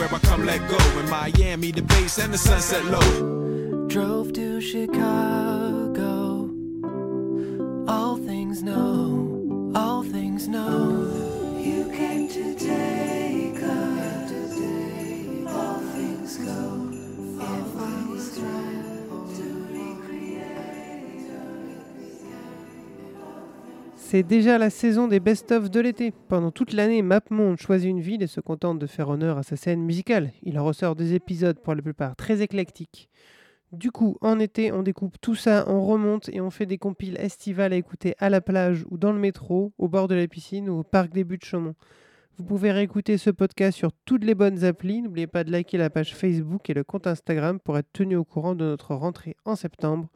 Where I come let go. In Miami, the bass and the sunset low. Drove to Chicago. All things know, all things know. You came to take us. All things go, all things try C'est déjà la saison des best-of de l'été. Pendant toute l'année, MapMonde choisit une ville et se contente de faire honneur à sa scène musicale. Il en ressort des épisodes pour la plupart très éclectiques. Du coup, en été, on découpe tout ça, on remonte et on fait des compiles estivales à écouter à la plage ou dans le métro, au bord de la piscine ou au parc des buts de Chaumont. Vous pouvez réécouter ce podcast sur toutes les bonnes applis. N'oubliez pas de liker la page Facebook et le compte Instagram pour être tenu au courant de notre rentrée en septembre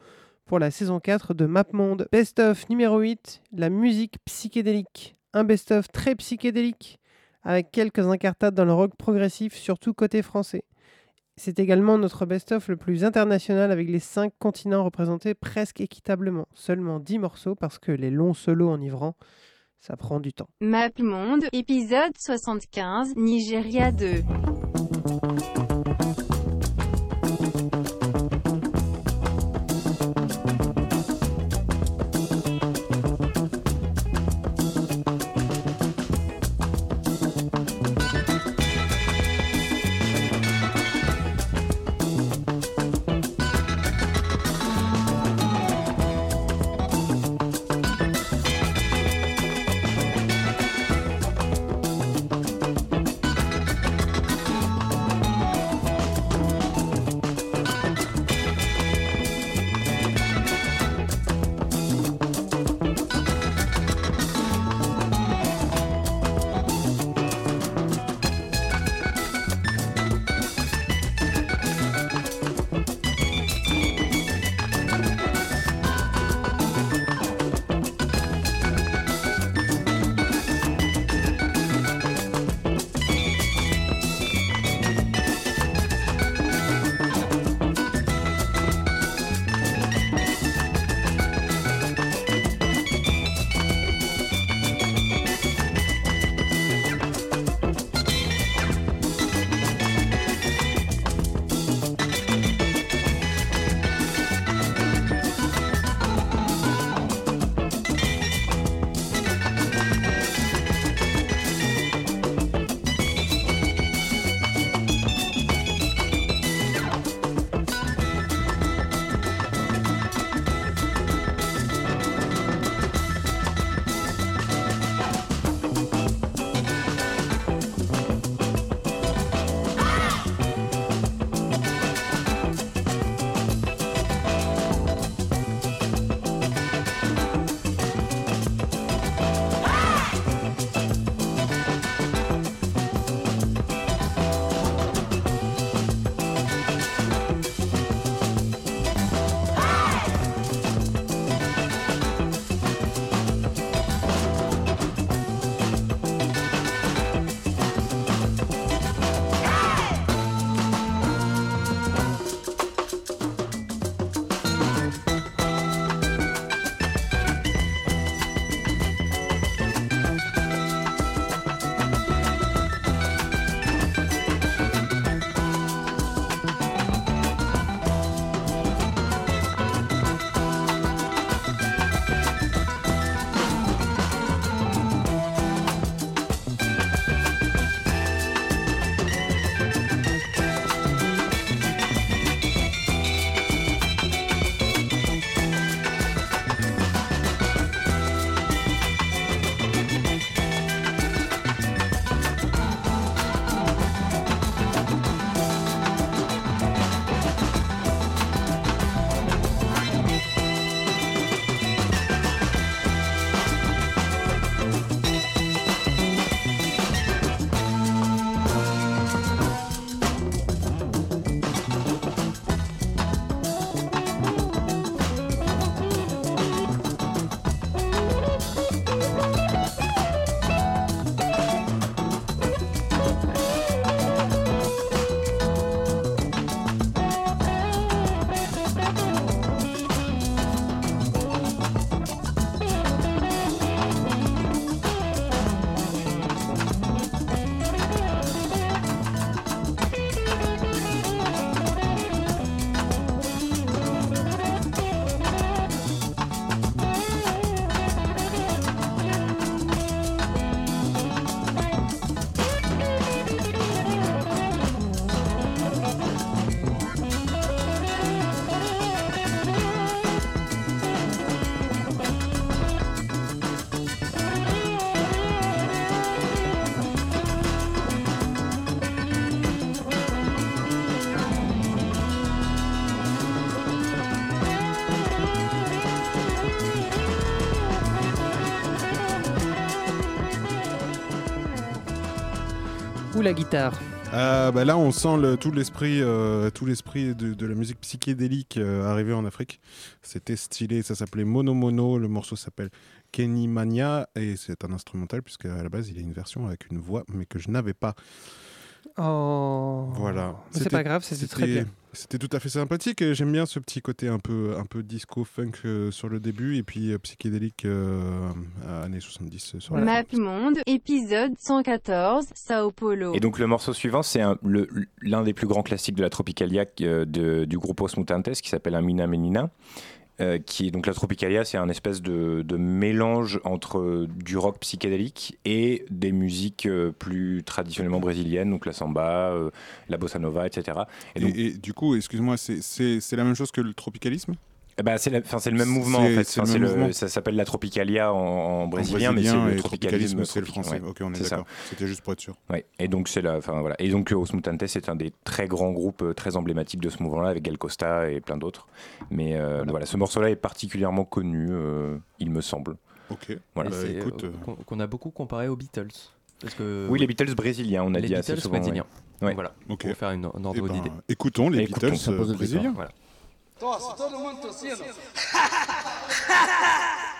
pour la saison 4 de MapMonde. Best of numéro 8, la musique psychédélique. Un best of très psychédélique, avec quelques incartades dans le rock progressif, surtout côté français. C'est également notre best-of le plus international avec les 5 continents représentés presque équitablement. Seulement 10 morceaux parce que les longs solos enivrants, ça prend du temps. MapMonde, épisode 75, Nigeria 2. La guitare Euh, bah là, on sent tout l'esprit, euh, tout l'esprit de, la musique psychédélique euh, arriver en Afrique. C'était stylé, ça s'appelait Mono Mono. Le morceau s'appelle Kenny Mania et c'est un instrumental puisque à la base il y a une version avec une voix, mais que je n'avais pas. Oh. Voilà. C'est C'était- pas grave, c'était très bien. C'était tout à fait sympathique et j'aime bien ce petit côté un peu, un peu disco funk euh, sur le début et puis euh, psychédélique euh, à années 70 euh, sur la fin. Map Monde, épisode 114, Sao Paulo. Et donc le morceau suivant, c'est un- le- l'un des plus grands classiques de la Tropicalia euh, de- du groupe Os Mutantes qui s'appelle Amina Menina. Euh, qui donc la Tropicalia, c'est un espèce de, de mélange entre du rock psychédélique et des musiques euh, plus traditionnellement brésiliennes, donc la samba, euh, la bossa nova, etc. Et Et, donc, et du coup, excuse-moi, c'est la même chose que le tropicalisme? Ben, c'est le même mouvement en fait. c'est Enfin, le c'est même le- mouvement. ça s'appelle la Tropicalia en, en En brésilien, mais c'est le tropicalisme, c'est le français. ouais, ok, on est, c'est ça. d'accord. C'était juste pour être sûr. Ouais. Et donc c'est la, voilà. Et donc Os Mutantes c'est un des très grands groupes euh, très emblématiques de ce mouvement-là avec Gal Costa et plein d'autres. Mais euh, voilà. ce morceau-là est particulièrement connu, euh, il me semble. Ok. Voilà. Bah, c'est, écoute, euh, qu'on qu'on a beaucoup comparé aux Beatles. Parce que Oui, les Beatles brésiliens, on a les dit assez Beatles souvent. ouais. brésiliens. Ouais. Voilà, pour faire une, un eh ordre ben, d'idée. écoutons les Écoutons, Beatles ça pose le brésiliens. Voilà. Tosse, todo mundo tossindo.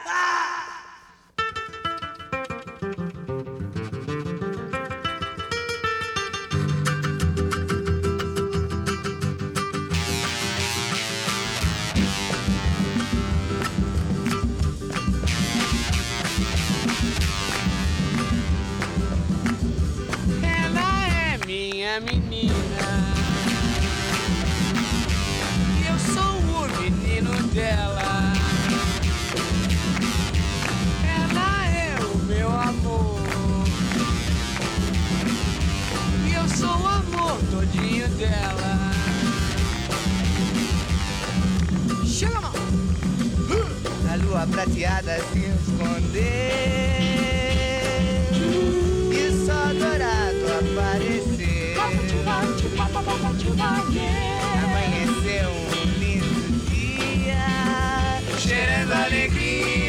dela. Ela é o meu amor. E eu sou o amor todinho dela. Chega, mão! A lua prateada se escondeu e só dourado apareceu. la alegría.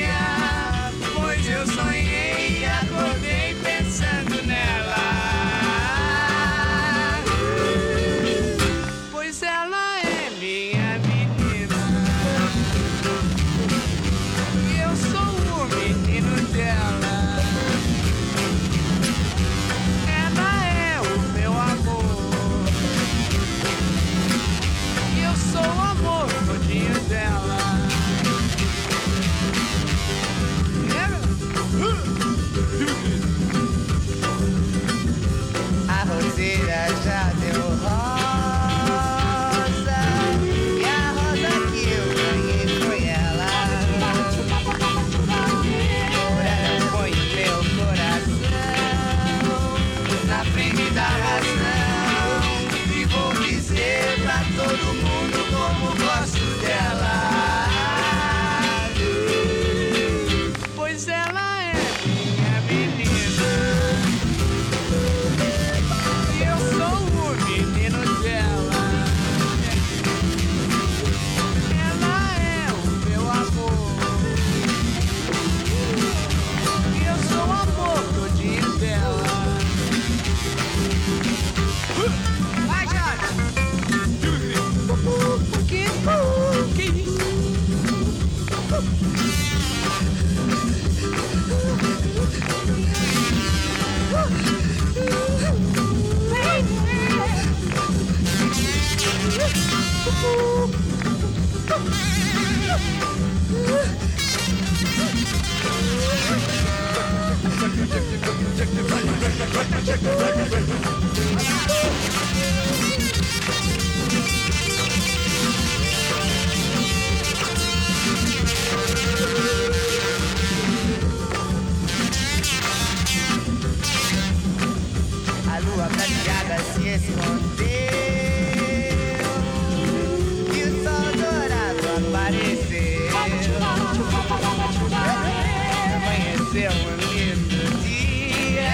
Amanheceu um lindo dia,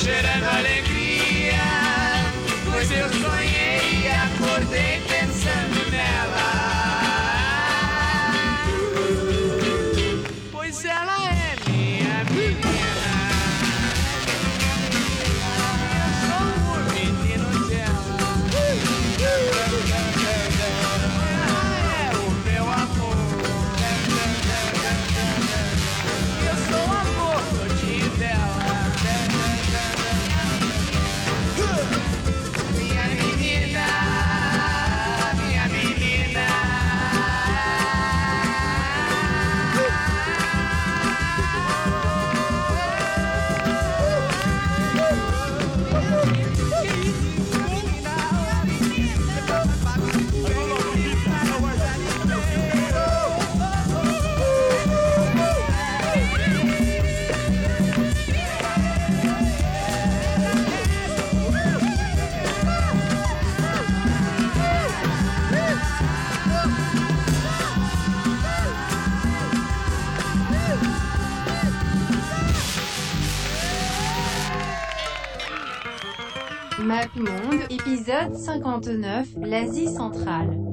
cheirando alegria, pois eu sonhei MapMonde, épisode 59, l'Asie centrale.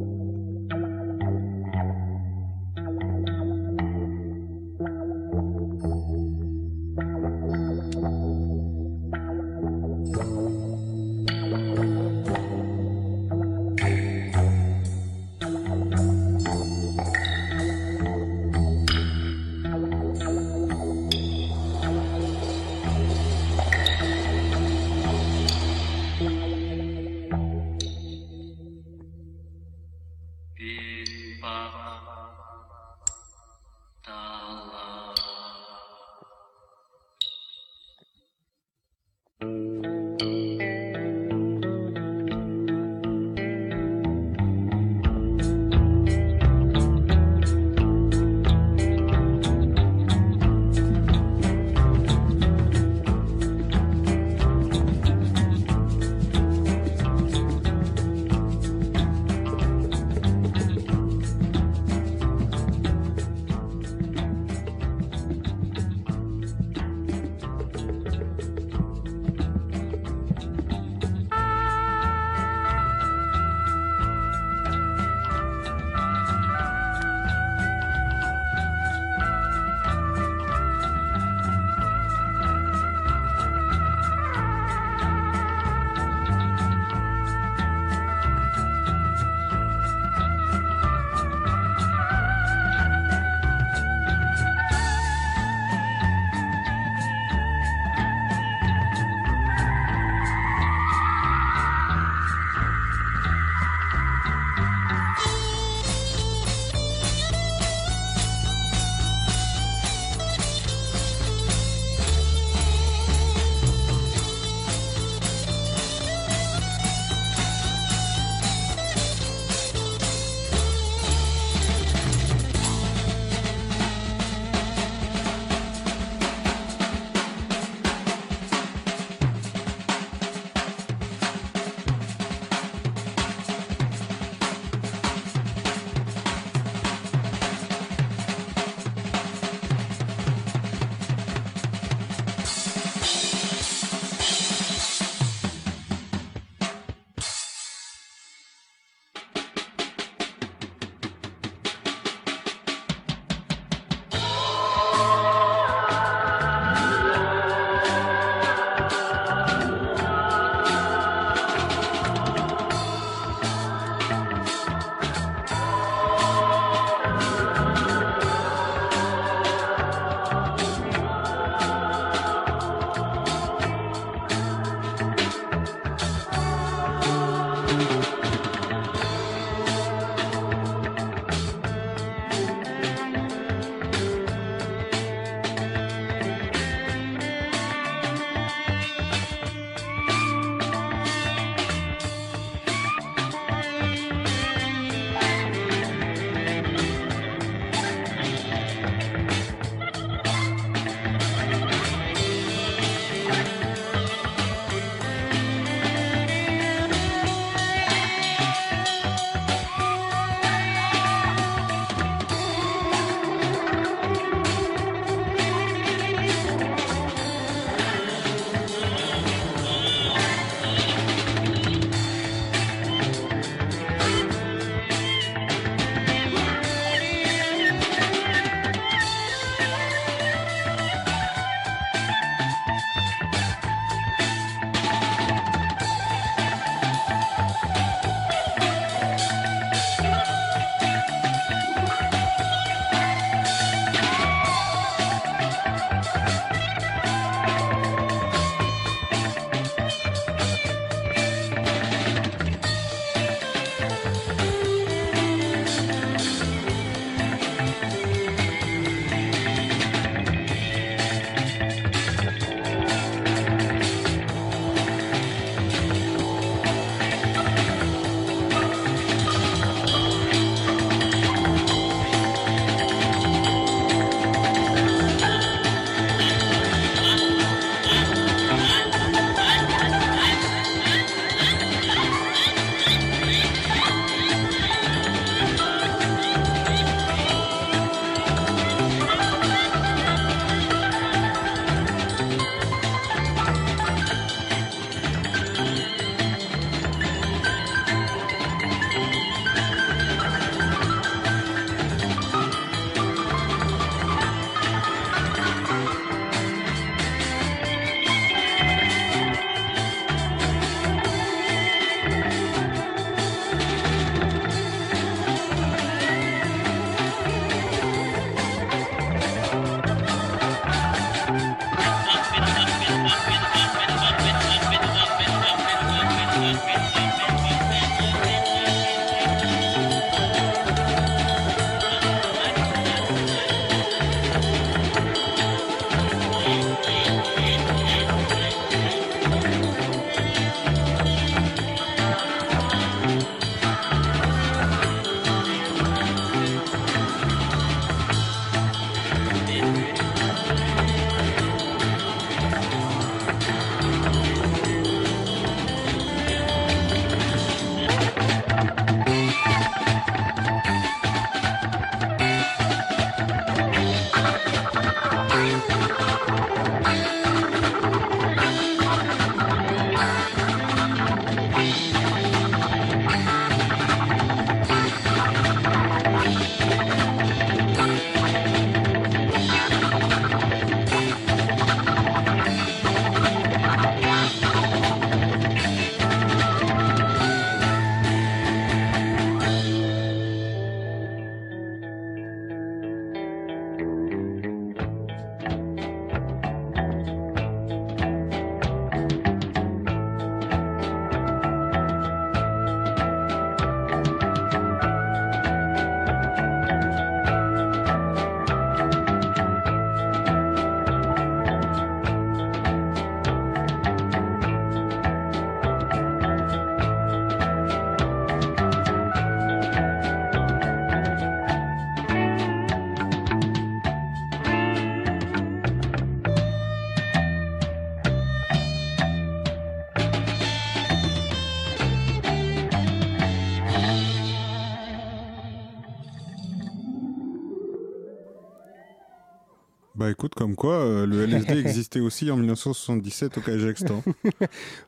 Comme quoi, euh, le LSD existait aussi en 1977 au Kazakhstan.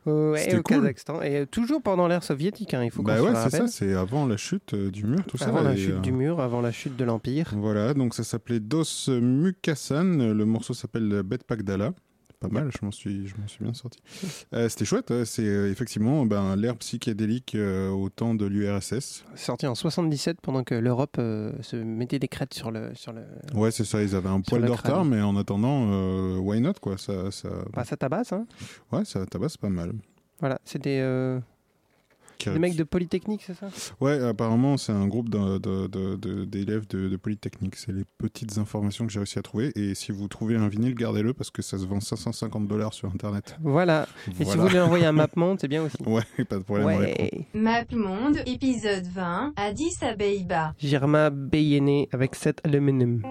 Ouais, au cool. Kazakhstan. Et euh, toujours pendant l'ère soviétique, hein, il faut Bah ouais, c'est ça, c'est avant la chute euh, du mur, tout ça. Avant la et, chute euh, du mur, avant la chute de l'Empire. Voilà, donc ça s'appelait Dos Mukasan. Le morceau s'appelle Bet Pagdala. Pas mal, je m'en suis, je m'en suis bien sorti. Euh, C'était chouette, ouais, c'est euh, effectivement ben, l'ère psychédélique euh, au temps de l'URSS. Sorti en 77 pendant que l'Europe euh, se mettait des crêtes sur le. Sur le... Ouais, c'est ça, ils avaient un poil de retard, mais en attendant, why not, quoi. Ça, ça... Bah, ça tabasse, hein. Ouais, ça tabasse pas mal. Voilà, c'est des, euh, des mecs de Polytechnique, c'est ça? Ouais, apparemment, c'est un groupe d'élèves de, de Polytechnique. C'est les petites informations que j'ai réussi à trouver. Et si vous trouvez un vinyle, gardez-le parce que ça se vend 550 dollars sur Internet. Voilà. Et si vous voulez envoyer un MapMonde, c'est bien aussi. Ouais, pas de problème. Ouais. MapMonde, épisode 20, Addis Abeba. Girma Beyene avec 7 aluminium.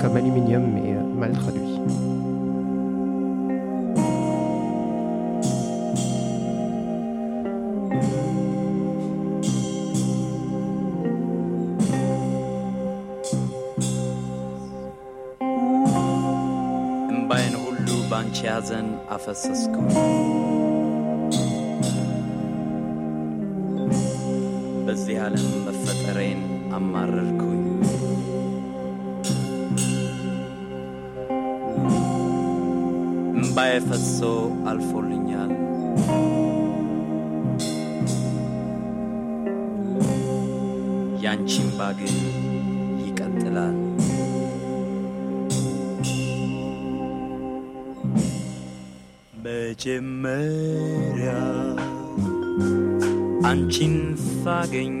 Comme aluminium, mais euh, mal traduit. ባንቺ ያዘን አፈሰስኩ በዚህ ዓለም መፈጠሬን አማረርኩኝ እምባዬ ፈሶ አልፎልኛል ያንቺ እምባ ግን ይቀጥላል መጀመሪያ አንቺን ሳገኝ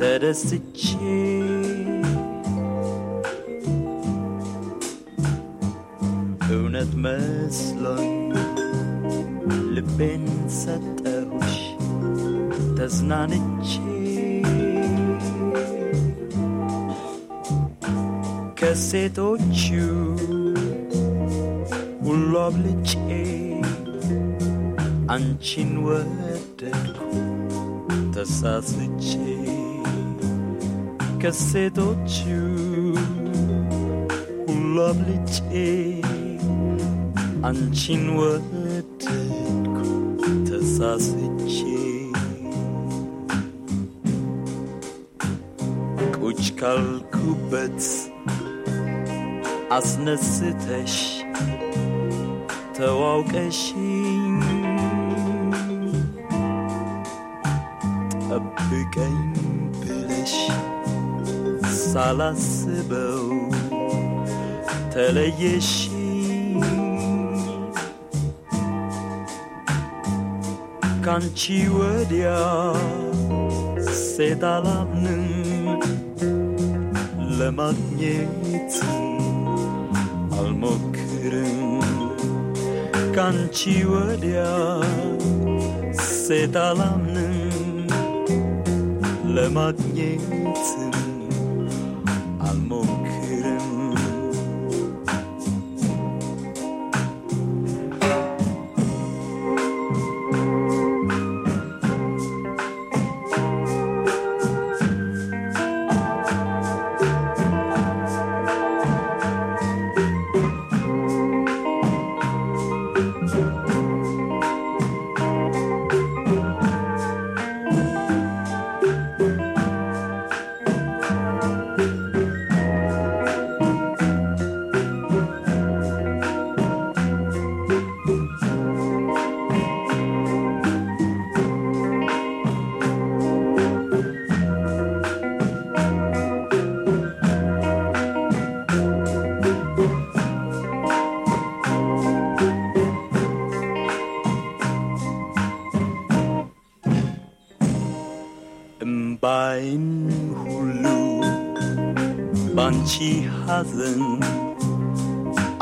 ተደስቼ እውነት መስሎኝ ልቤን ሰጠሁሽ ተዝናንቼ ከሴቶቹ ሁሉ አብልጬ አንቺን ወደድኩ ተሳስቼ ከሴቶቹ ሁሉ አብልጬ አንቺን ወደድኩ ተሳስቼ ቁጭ ካልኩበት አስነስተሽ ተዋውቀሽኝ ጠብቀኝ ብለሽ ሳላስበው ተለየሽኝ ካንቺ ወዲያ ሴት አላምንም ለማግኘት kanciudea se ያንቺ ሐዘን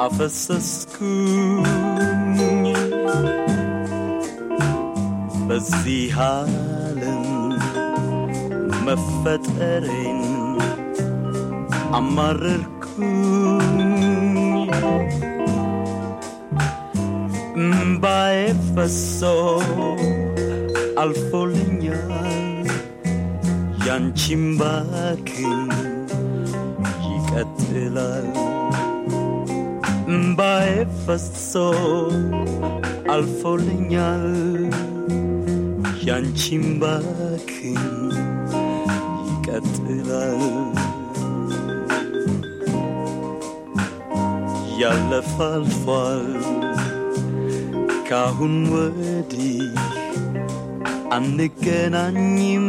አፈሰስኩኝ በዚህ ዓለም መፈጠሬን አማረርኩኝ እምባዬ ፈሶ አልፎልኛል ያንቺም ባክን ፈሶ አልፎልኛል ያንቺም ባክን ይቀጥላል ያለፈ አልፏል ካሁን ወዲህ አንገናኝም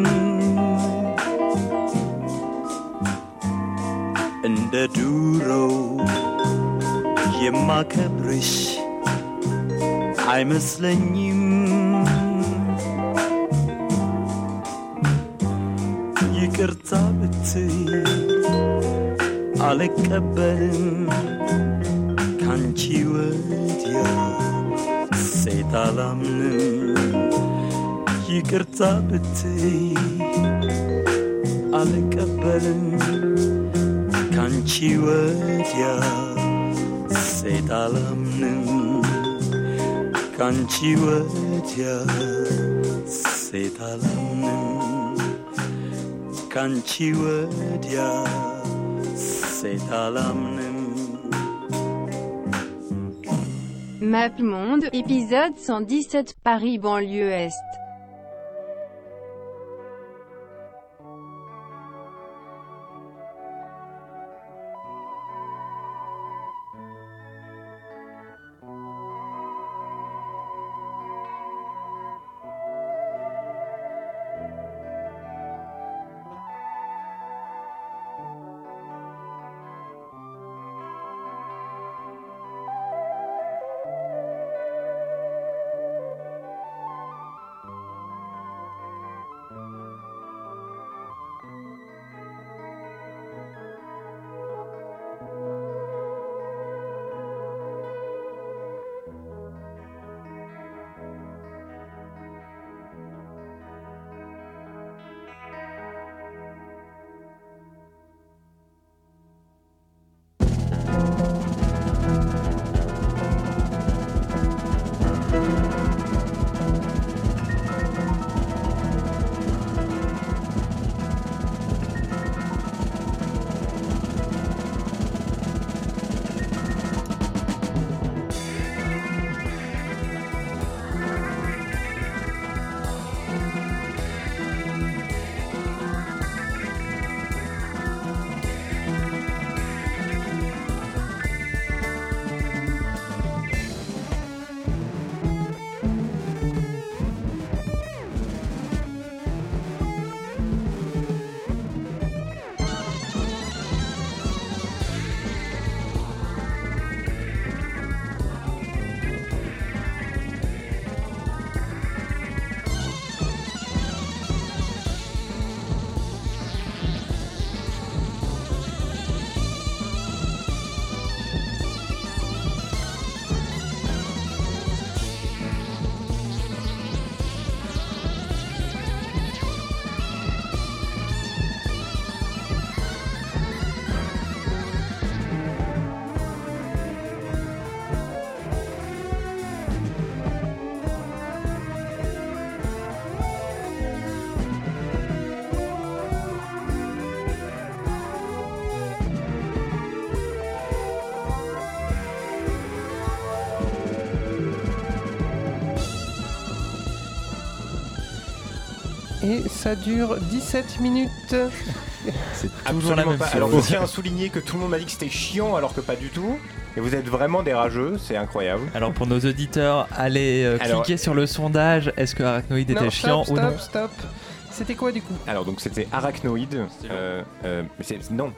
እንደ ዱሮው የማከብርሽ አይመስለኝም። ይቅርታ ብትይ አልቀበልም። ካንቺ ወዲያ ሴት አላምንም። ይቅርታ ብትይ አልቀበልም። ካንቺ ወዲያ c'est à l'homme quand tu veux c'est à l'homme quand tu veux c'est à l'homme Map Monde, épisode 117, Paris, banlieue Est. ça dure 17 minutes. C'est toujours la même pas. chose. Alors, je tiens à souligner que tout le monde m'a dit que c'était chiant alors que pas du tout. Et vous êtes vraiment des rageux, c'est incroyable. Alors pour nos auditeurs, allez euh, Alors- cliquer sur le sondage. Est-ce que Arachnoïde Non, était chiant stop, ou non stop, stop. C'était quoi du coup Alors donc c'était Arachnoid. euh, euh, mais c'est- non,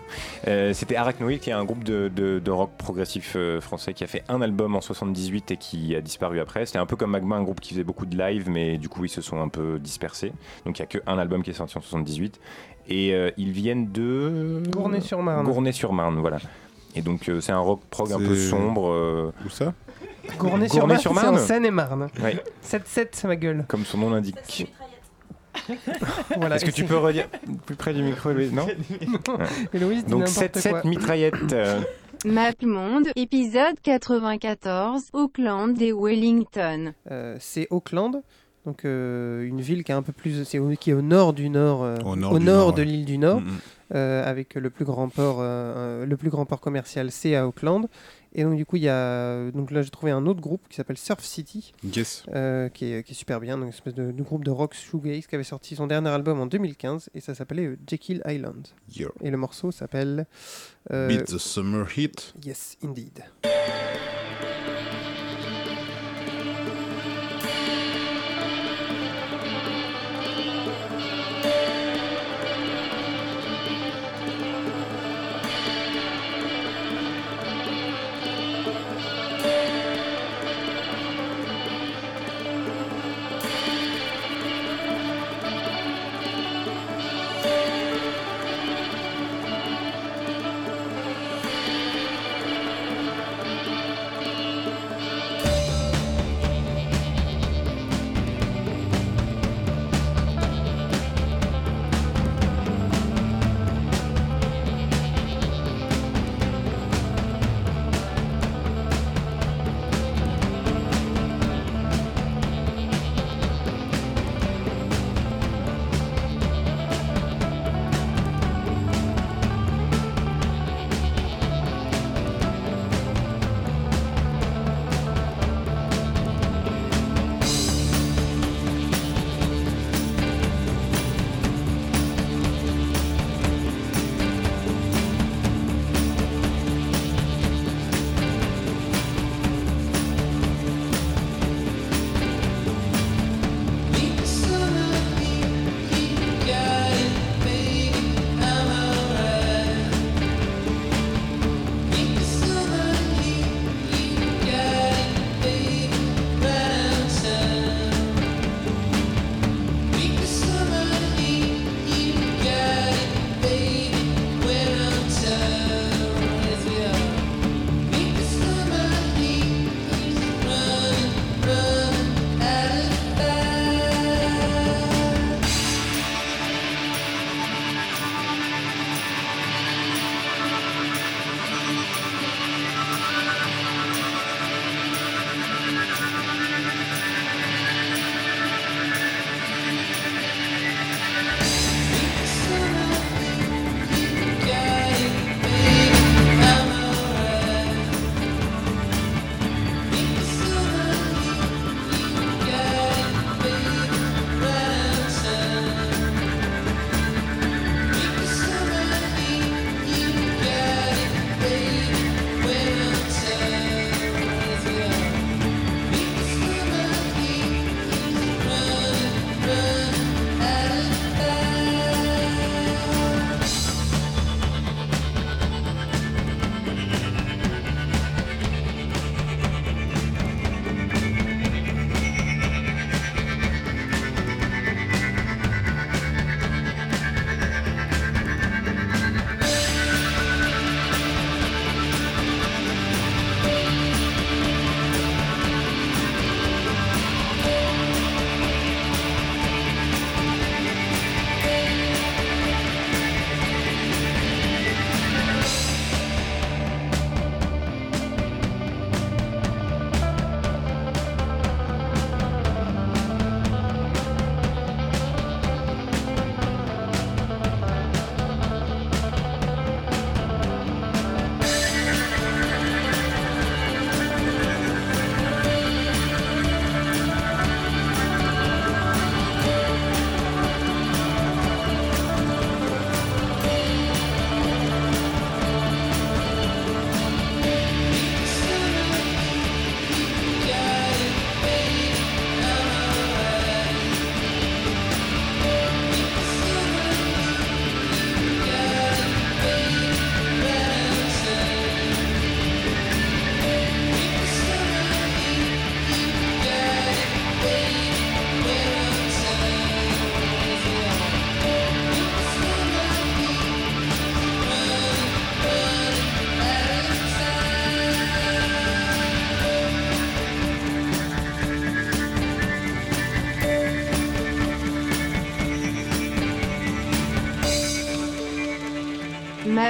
Euh, c'était Arachnoid qui est un groupe de, de- de rock progressif euh, français qui a fait un album en 78 et qui a disparu après. C'était un peu comme Magma, un groupe qui faisait beaucoup de live, mais du coup ils se sont un peu dispersés. Donc il y a qu'un album qui est sorti en 78 et euh, ils viennent de Gournay-sur-Marne. Gournay-sur-Marne, voilà. Et donc euh, c'est un rock prog un peu sombre. euh, Où ça? Gournay-sur-Marne, c'est en Gournay-sur-Marne Seine-et-Marne. Ouais. 7-7, ma gueule. Comme son nom l'indique. Voilà, Est-ce que tu peux redire plus près du micro, Louise? Non? Louise Donc n'importe 7-7 quoi. mitraillette. euh, Mapmonde, épisode 94, Auckland et Wellington. Euh, c'est Auckland, donc euh, une ville qui est un peu plus, c'est au- qui est au nord du nord, euh, Au nord du Nord, de ouais. l'île du Nord, Mhm. euh, avec le plus grand port, euh, le plus grand port commercial, c'est à Auckland. Et donc du coup, il y a, donc là j'ai trouvé un autre groupe qui s'appelle Surf City, Yes. euh, qui, est, qui est super bien, donc une espèce de, de groupe de rock shoegaze qui avait sorti son dernier album en 2015 et ça s'appelait euh, Jekyll Island. Yeah. Et le morceau s'appelle euh, Beat the Summer Heat. Yes, indeed.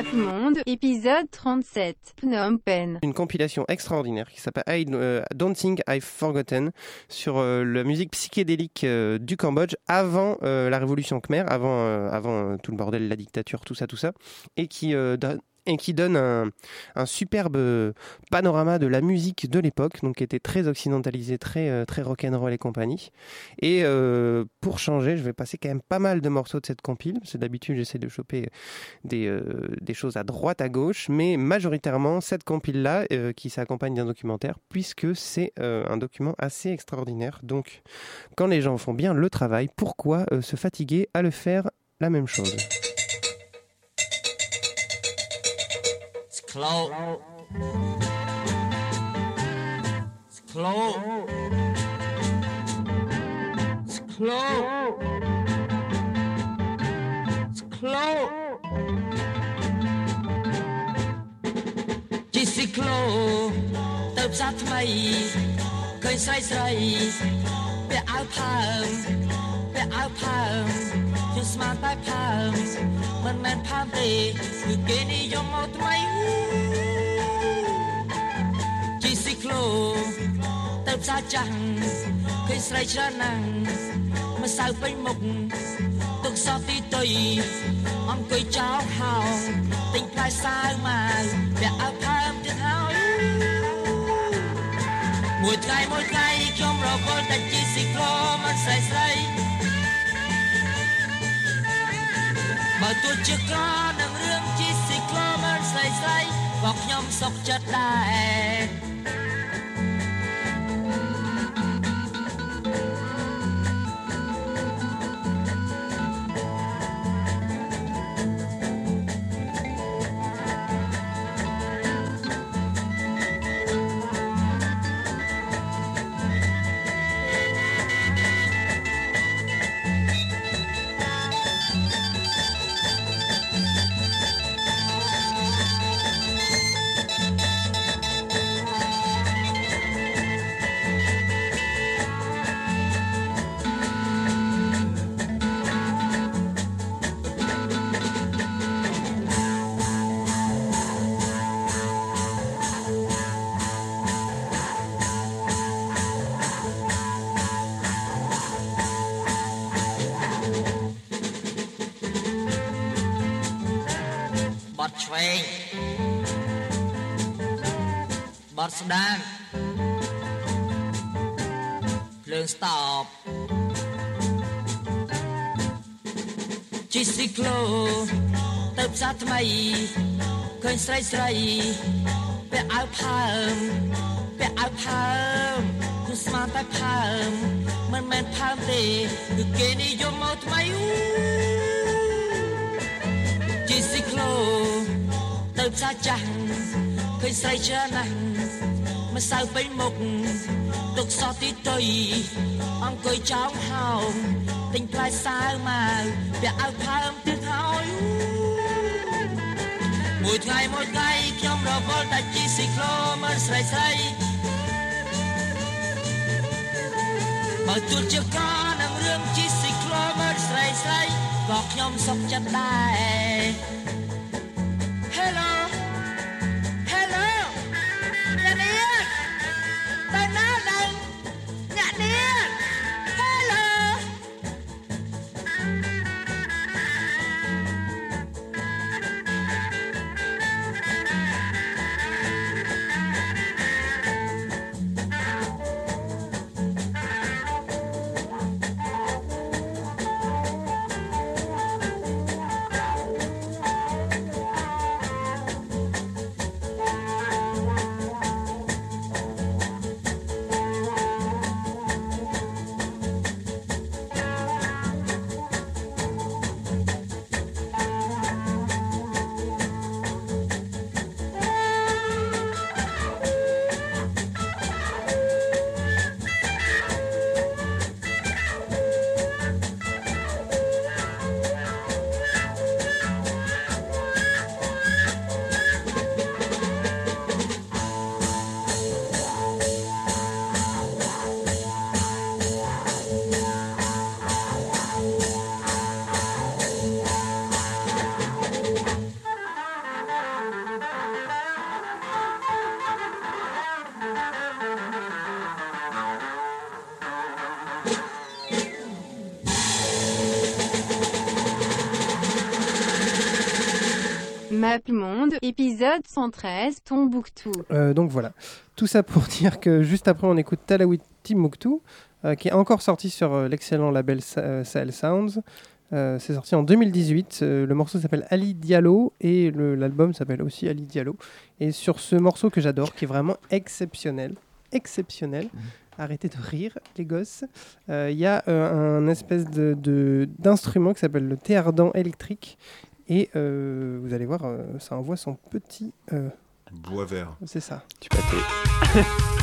MapMonde, épisode 37, Phnom Penh. Une compilation extraordinaire qui s'appelle I euh, Don't Think I've Forgotten sur euh, la musique psychédélique euh, du Cambodge avant la révolution khmer, avant, avant tout le bordel, la dictature, tout ça, tout ça, et qui et qui donne un, superbe panorama de la musique de l'époque, donc qui était très occidentalisée, très, euh, très rock'n'roll et compagnie. Et euh, pour changer, je vais passer quand même pas mal de morceaux de cette compile, parce que d'habitude j'essaie de choper des, euh, des choses à droite, à gauche, mais majoritairement cette compile-là qui s'accompagne d'un documentaire, puisque c'est un document assez extraordinaire. Donc quand les gens font bien le travail, pourquoi se fatiguer à le faire la même chose? Close. It's close. It's close. It's close. ជីស៊ីក្លូទៅផ្សារថ្មីឃើញស្រីស្រីពាក់អាវផើងពាក់អាវផើង ខ្ញុំស្មានតែផើងមិនមែនផើងទេគឺគេនិយមមកថ្មីជីស៊ីក្លូទៅផ្សារចាស់ឃើញស្រីច្រើនណាស់ម្សៅពេញមុខទុកសោះទីតុយអង្គុយចោលហោងទិញផ្លែសាវមកពាក់អាវផើងទៀតហើយមួយថ្ងៃមួយថ្ងៃខ្ញុំរវល់តែជីស៊ីក្លូមិនស្រីស្រី បើទោះជាក្រនឹងរឿងជីស៊ីក្លូមិនស្រីស្រីក៏ខ្ញុំសុខចិត្តដែរ ឆ្វេងបត់ស្ដាំភ្លើងស្តបជីស៊ីក្លូទៅផ្សារថ្មីឃើញស្រីស្រីពាក់អាវផើមពាក់អាវផើមគឺស្មានតែផើមមិនមែនផើមទេគឺគេនិយមមកថ្មីអូជីស៊ីក្លូ ទៅផ្សារចាស់ឃើញស្រីច្រើនណាស់ម្សៅពេញមុខទុកសោះទីតុយអង្គុយចោងហោងទិញផ្លែសាវមកពាក់អាវផើមទៀតហើយមួយថ្ងៃមួយថ្ងៃខ្ញុំរវល់តែជីស៊ីក្លូមើលស្រីស្រីបើទោះជាកនឹងរឿងជីស៊ីក្លូមើលស្រីស្រីក៏ខ្ញុំសុខចិត្តដែរ épisode 113, Tombouctou. Euh, donc voilà, tout ça pour dire que juste après on écoute Talawi Timbuktu, euh, qui est encore sorti sur euh, l'excellent label Sa- euh, Sahel Sounds. Euh, c'est sorti en 2018. euh, le morceau s'appelle Ali Diallo et l'album s'appelle aussi Ali Diallo. Et sur ce morceau que j'adore, qui est vraiment exceptionnel, exceptionnel. Arrêtez de rire, les gosses. Euh, Il y a euh, un espèce de- de- d'instrument qui s'appelle le théardent électrique. Et euh, vous allez voir, euh, ça envoie son petit. euh, Bois vert. c'est ça. Tu pâté.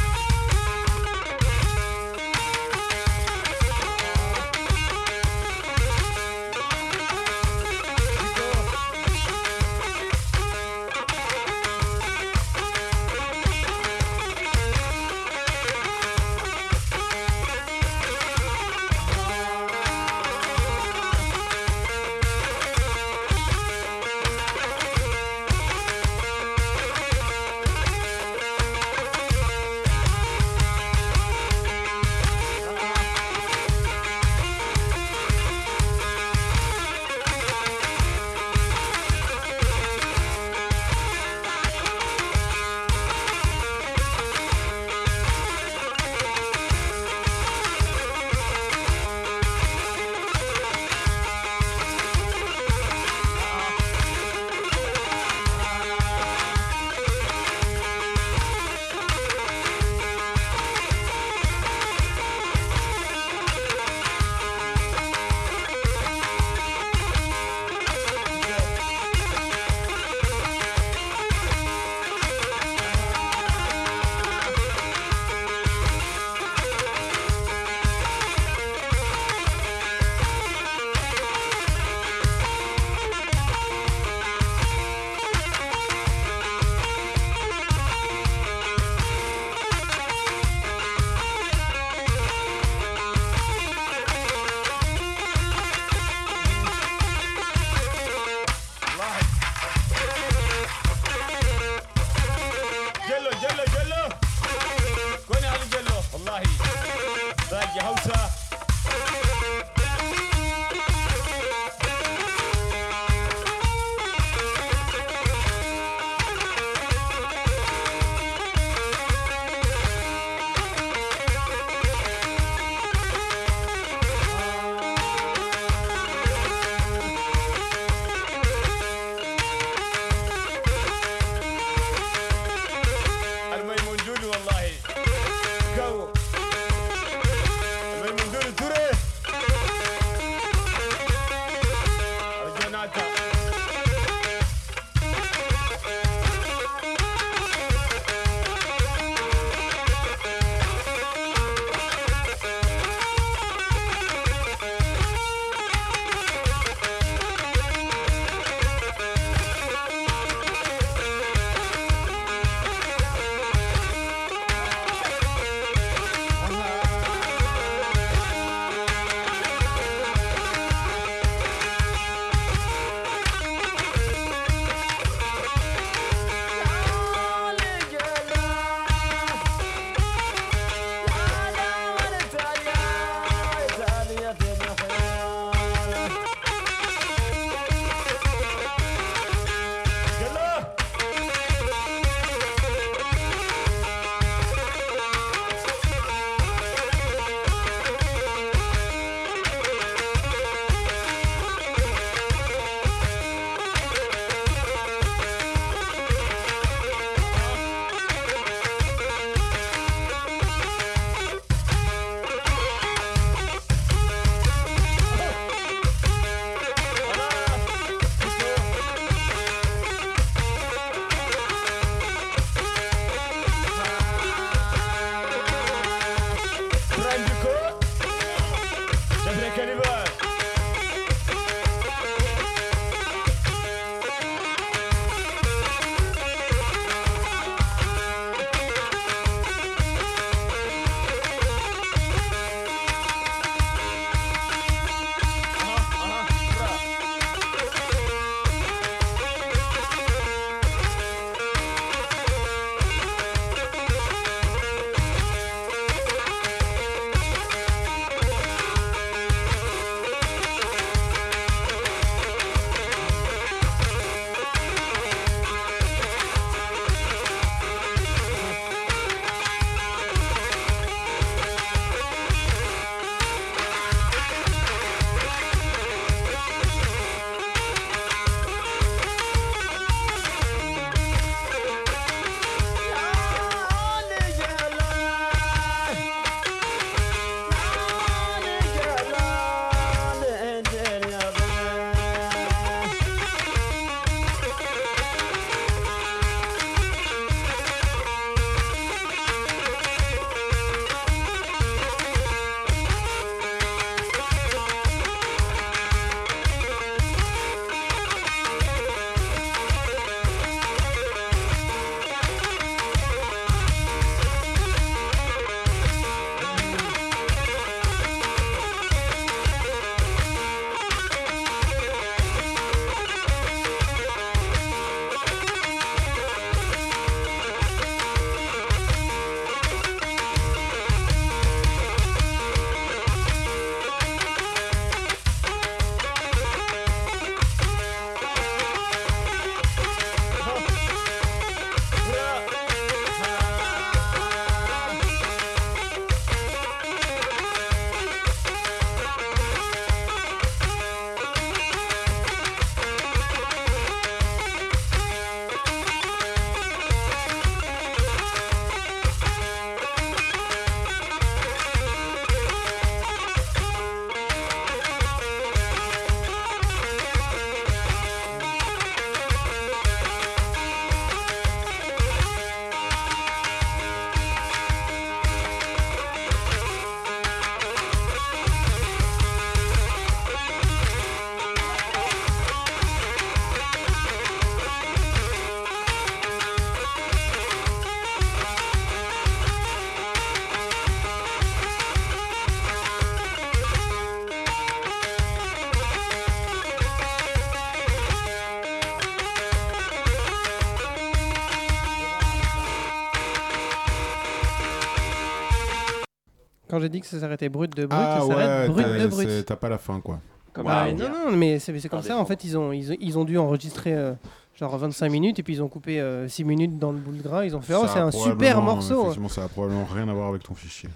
Quand j'ai dit que ça s'arrêtait brut de brut, Ah ça ouais, s'arrête brut t'as- de brut. c'est- t'as pas la fin quoi. Bah, non, non, mais c'est c'est comme ça. En fait, ils ont, ils, ils ont dû enregistrer euh, genre 25 minutes et puis ils ont coupé euh, 6 minutes dans le bout de gras. Ils ont fait Oh, c'est un super morceau. Effectivement, ça a probablement rien à voir avec ton fichier.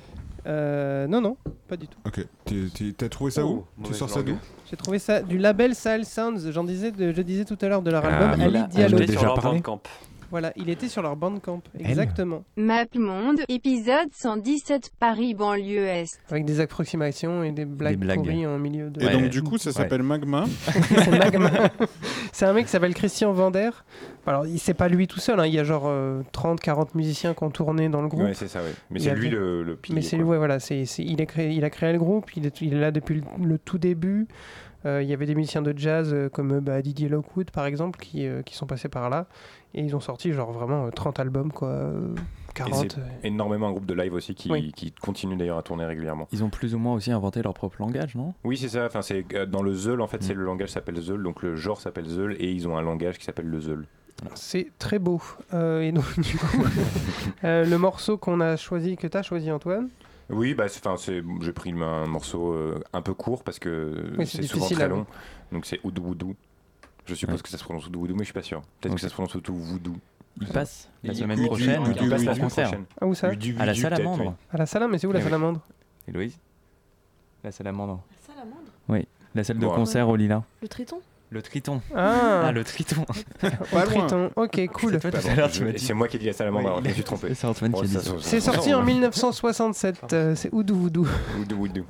Euh, non, non, pas du tout. Ok, t'as trouvé ça où? Tu sors ça d'où? J'ai trouvé ça du label Sal Sounds. J'en disais, de- je disais tout à l'heure de leur album Ali Diallo. déjà parlé. Voilà, il était sur leur bandcamp, exactement. MapMonde, épisode 117 Paris banlieue Est. Avec des approximations et des blagues, blagues. pourries en milieu de. Et donc du coup, ça s'appelle Magma. c'est Magma. c'est un mec qui s'appelle Christian Vander. Alors, il- c'est pas lui tout seul, hein. il y a genre 30-40 musiciens qui ont tourné dans le groupe. Ouais, c'est ça, ouais. Mais c'est lui le, le pilier. Mais c'est lui, ouais, voilà. c'est c'est- il, a créé, il a créé le groupe, il est, il est là depuis le, le tout début. Euh, il y avait des musiciens de jazz euh, comme euh, bah, Didier Lockwood, par exemple, qui, euh, qui sont passés par là. Et ils ont sorti genre vraiment euh, 30 albums, quoi. euh, Et 40. c'est énormément un groupe de live aussi qui, Oui. qui continue d'ailleurs à tourner régulièrement. Ils ont plus ou moins aussi inventé leur propre langage, non? Oui, c'est ça. Enfin, c'est dans le Zeul en fait, Mm. c'est le langage s'appelle Zeul, donc le genre s'appelle Zeul et ils ont un langage qui s'appelle le Zeul. C'est très beau. Euh, et donc, du coup, euh, le morceau qu'on a choisi, que tu as choisi, Antoine, Oui, bah, c'est- enfin, c'est, j'ai pris un morceau euh, un peu court parce que Oui, c'est souvent très long. Donc c'est Oudou Woudou. Je suppose Ouais. que ça se prononce Oudou Woudou, mais je suis pas sûr. Peut-être que ça se prononce Oudou Voodoo. Il passe la semaine Udu- prochaine Udu- il passe Udu- concert. prochaine. Ah, où ça Udu- À la Salamandre. oui. à la Salamandre, mais c'est où la Eh oui. Salamandre? Héloïse? La salamandre. Salamandre Oui, la salle de Bon, concert au Lila. Le triton? Le triton. Ah, Ah, le triton. au triton. Ok, cool. Toi, tout bon, à l'heure, je- tu m'as et dit. C'est moi qui ai dit la salamandre, je me suis trompé. C'est Antoine qui a ça, dit ça, ça. ça, C'est sorti en ça. 1967. euh, c'est Oudou Voodoo. Oudou Woudou.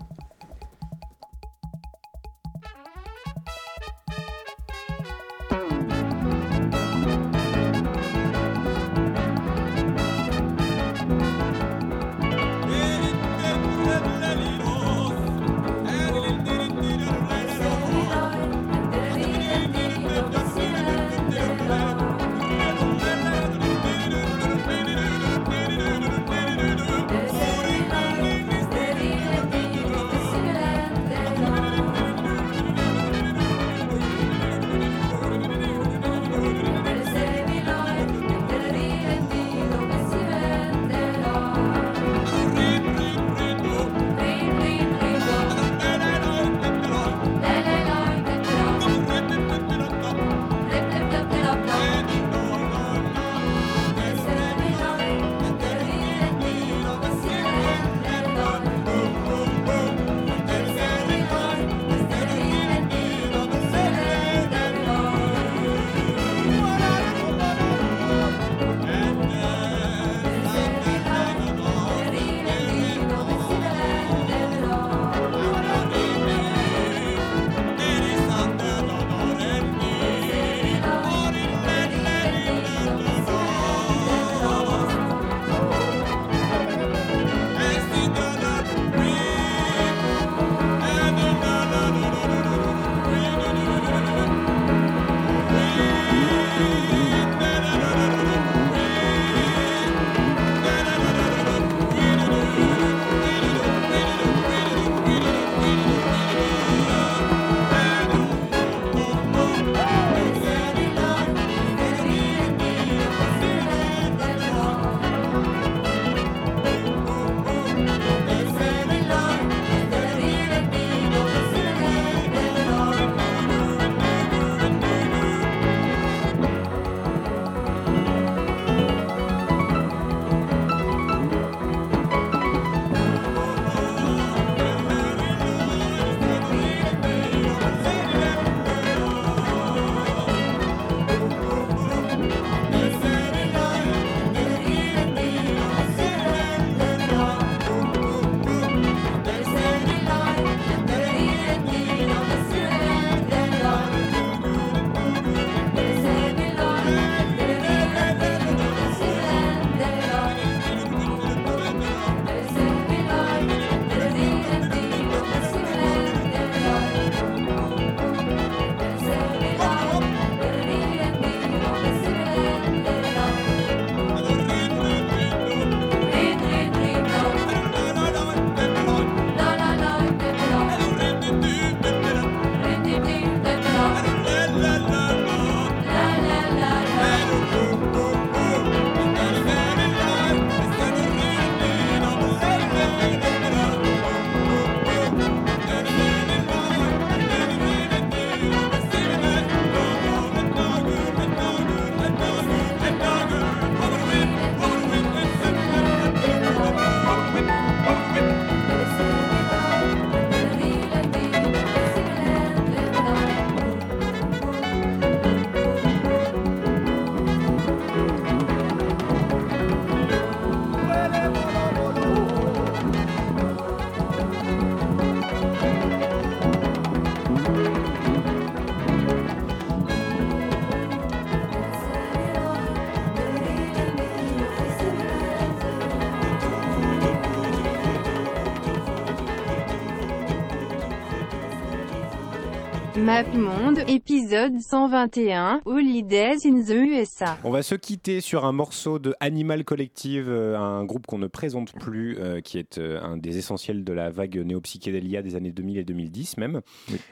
Map Monde, épisode 121, Holidays in the USA. On va se quitter sur un morceau de Animal Collective, euh, un groupe qu'on ne présente plus, euh, qui est euh, un des essentiels de la vague néopsychédélia des années 2000 et 2010 même.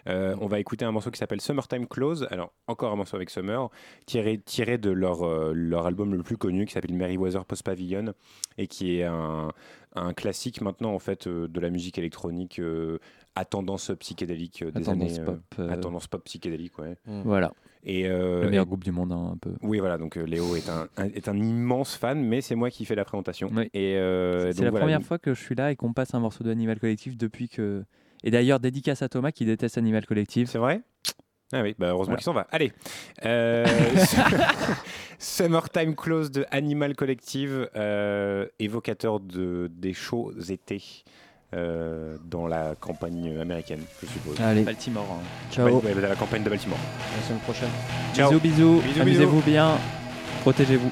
On va écouter un morceau qui s'appelle Summertime Close, alors encore un morceau avec Summer, tiré, de leur, album le plus connu qui s'appelle Merryweather Post Pavilion et qui est un, classique maintenant en fait de la musique électronique à tendance psychédélique euh, des à années à euh, euh. tendance pop psychédélique ouais. Mm. Voilà. Et le meilleur groupe du monde hein, un peu. Oui voilà donc Léo est un, est un immense fan mais c'est moi qui fais la présentation. C'est la première fois que je suis là et qu'on passe un morceau de Animal Collective depuis que et d'ailleurs dédicace à Thomas qui déteste Animal Collective c'est vrai? Ah oui, bah heureusement qu'il s'en va. Allez. Euh, Summertime Close de Animal Collective, évocateur de, des chauds étés. Euh, dans la campagne américaine, je suppose. Allez. Baltimore. Hein. Ciao. Ouais, la campagne de Baltimore. La semaine prochaine. Ciao. Bisous, bisous. bisous Amusez-vous bien. Protégez-vous.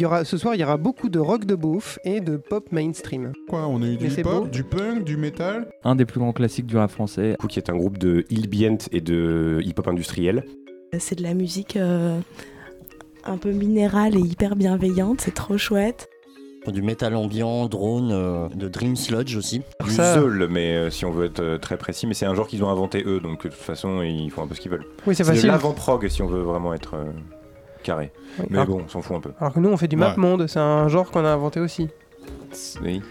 Y a- il y aura, ce soir, il y aura beaucoup de rock de beauf et de pop mainstream. Quoi, on a eu du hip-hop, du punk, du métal Un des plus grands classiques du rap français. qui est un groupe de Hillbient et de hip-hop industriel. C'est de la musique euh, un peu minérale et hyper bienveillante, c'est trop chouette. Du métal ambiant, drone, euh, de Dream Sludge aussi. Du Zeul, mais euh, si on veut être euh, très précis, mais c'est un genre qu'ils ont inventé eux, donc de toute façon ils font un peu ce qu'ils veulent. Oui, c'est facile. l'avant-prog si on veut vraiment être euh, carré. Oui, Mais alors- bon, on s'en fout un peu. Alors que nous, on fait du Ouais. map monde, c'est un genre qu'on a inventé aussi. Oui.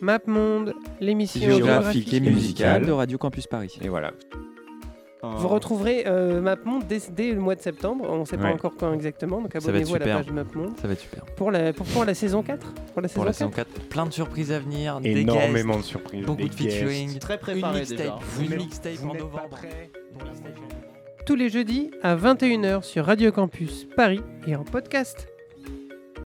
Map monde, l'émission Géographique et musicale de Radio Campus Paris. Et voilà. Vous retrouverez euh, MapMonde dès, dès le mois de septembre. On ne sait pas Ouais. encore quand exactement, donc abonnez-vous à la page MapMonde. Ça va être super. Pour la, pour, pour la saison 4 Pour la saison Pour la 4 saison 4, plein de surprises à venir. des Énormément guests, de surprises, Beaucoup des de featuring. guests. Très préparé Une mixtape, mixtape en novembre. Tous les jeudis à 21h sur Radio Campus Paris et en podcast.